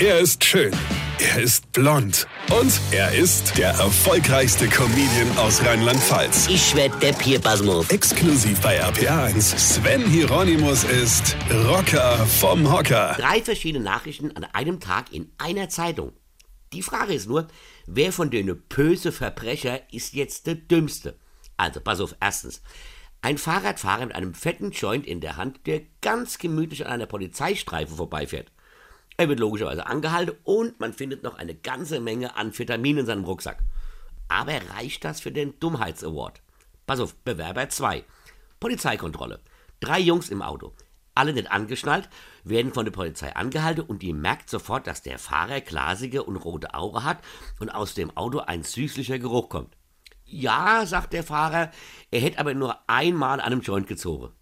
Er ist schön. Er ist blond. Und er ist der erfolgreichste Comedian aus Rheinland-Pfalz. Ich werd der Pierpasmus. Exklusiv bei RPA1. Sven Hieronymus ist Rocker vom Hocker. Drei verschiedene Nachrichten an einem Tag in einer Zeitung. Die Frage ist nur, wer von den böse Verbrecher ist jetzt der dümmste? Also, pass auf, erstens. Ein Fahrradfahrer mit einem fetten Joint in der Hand, der ganz gemütlich an einer Polizeistreife vorbeifährt. Er wird logischerweise angehalten und man findet noch eine ganze Menge Amphetamin in seinem Rucksack. Aber reicht das für den Dummheitsaward? Pass auf, Bewerber 2. Polizeikontrolle. Drei Jungs im Auto. Alle nicht angeschnallt, werden von der Polizei angehalten und die merkt sofort, dass der Fahrer glasige und rote Augen hat und aus dem Auto ein süßlicher Geruch kommt. Ja, sagt der Fahrer, er hätte aber nur einmal an einem Joint gezogen.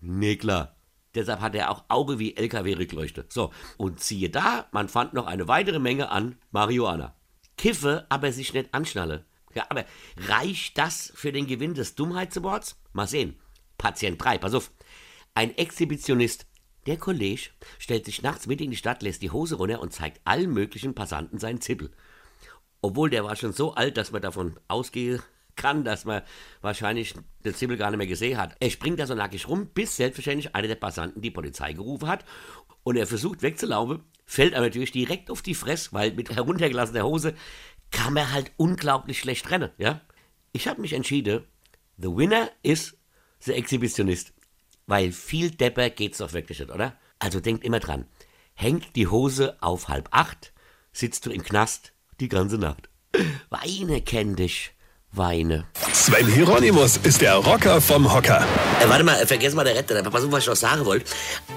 Nee, klar. Deshalb hat er auch Auge wie LKW-Rückleuchte. So, und siehe da, man fand noch eine weitere Menge an Marihuana. Kiffe, aber sich nicht anschnalle. Ja, aber reicht das für den Gewinn des Dummheitsawards? Mal sehen. Patient 3, pass auf. Ein Exhibitionist, der Kollege, stellt sich nachts mit in die Stadt, lässt die Hose runter und zeigt allen möglichen Passanten seinen Zippel. Obwohl der war schon so alt, dass man davon ausgehe kann, dass man wahrscheinlich den Zippel gar nicht mehr gesehen hat. Er springt da so nackig rum, bis selbstverständlich einer der Passanten die Polizei gerufen hat und er versucht wegzulaufen, fällt aber natürlich direkt auf die Fresse, weil mit heruntergelassener Hose kann man halt unglaublich schlecht rennen, ja. Ich habe mich entschieden, the winner is the Exhibitionist. Weil viel Depper geht's doch wirklich nicht, oder? Also denkt immer dran. Hängt die Hose auf halb acht, sitzt du im Knast die ganze Nacht. Weine kenn dich. Weine. Sven Hieronymus ist der Rocker vom Hocker. Äh, warte mal, äh, vergiss mal der Retter. Pass auf, was ich noch sagen wollte.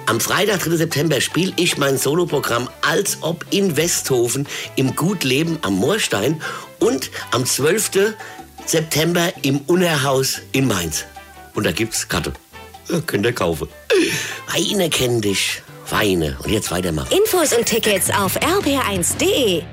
Am Freitag, 3. September, spiele ich mein Soloprogramm als ob in Westhofen im Gutleben am Moorstein und am 12. September im Unerhaus in Mainz. Und da gibt's Karte. Ja, könnt ihr kaufen. Weine kenn dich. Weine. Und jetzt weitermachen. Infos und Tickets auf rb1.de.